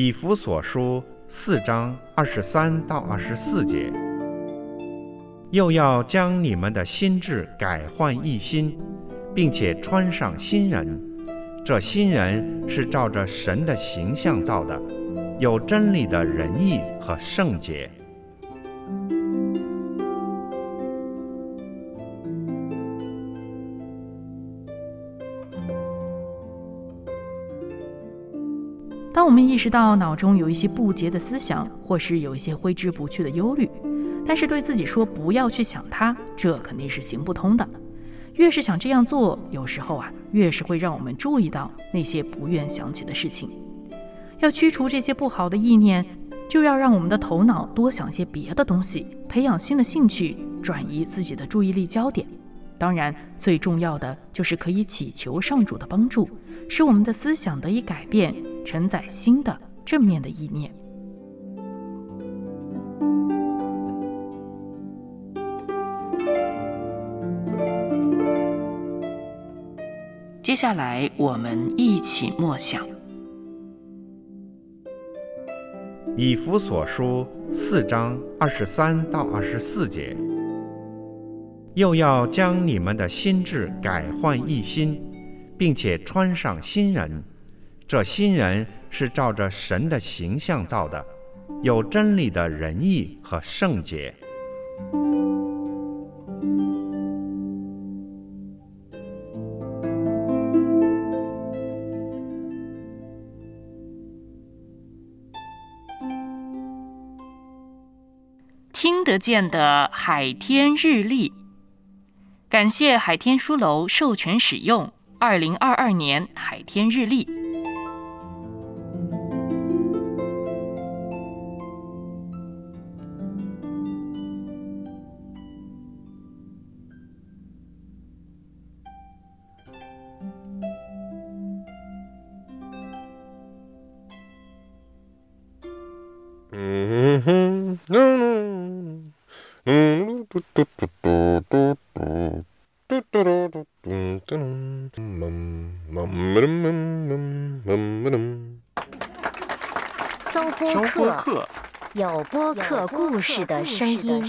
以弗所书四章二十三到二十四节，又要将你们的心智改换一新，并且穿上新人。这新人是照着神的形象造的，有真理的仁义和圣洁。当我们意识到脑中有一些不洁的思想，或是有一些挥之不去的忧虑，但是对自己说不要去想它，这肯定是行不通的。越是想这样做，有时候啊，越是会让我们注意到那些不愿想起的事情。要驱除这些不好的意念，就要让我们的头脑多想些别的东西，培养新的兴趣，转移自己的注意力焦点。当然，最重要的就是可以祈求上主的帮助，使我们的思想得以改变，承载新的正面的意念。接下来，我们一起默想《以弗所书》四章二十三到二十四节，又要将你们的心智改换一新，并且穿上新人。这新人是照着神的形象造的，有真理的仁义和圣洁。听得见的海天日历，感谢海天书楼授权使用二零二二年海天日历。嗯哼，嗯嗯，嘟嘟嘟嘟嘟嘟，嘟嘟嘟嘟嘟嘟，搜播客，有播客故事的声音。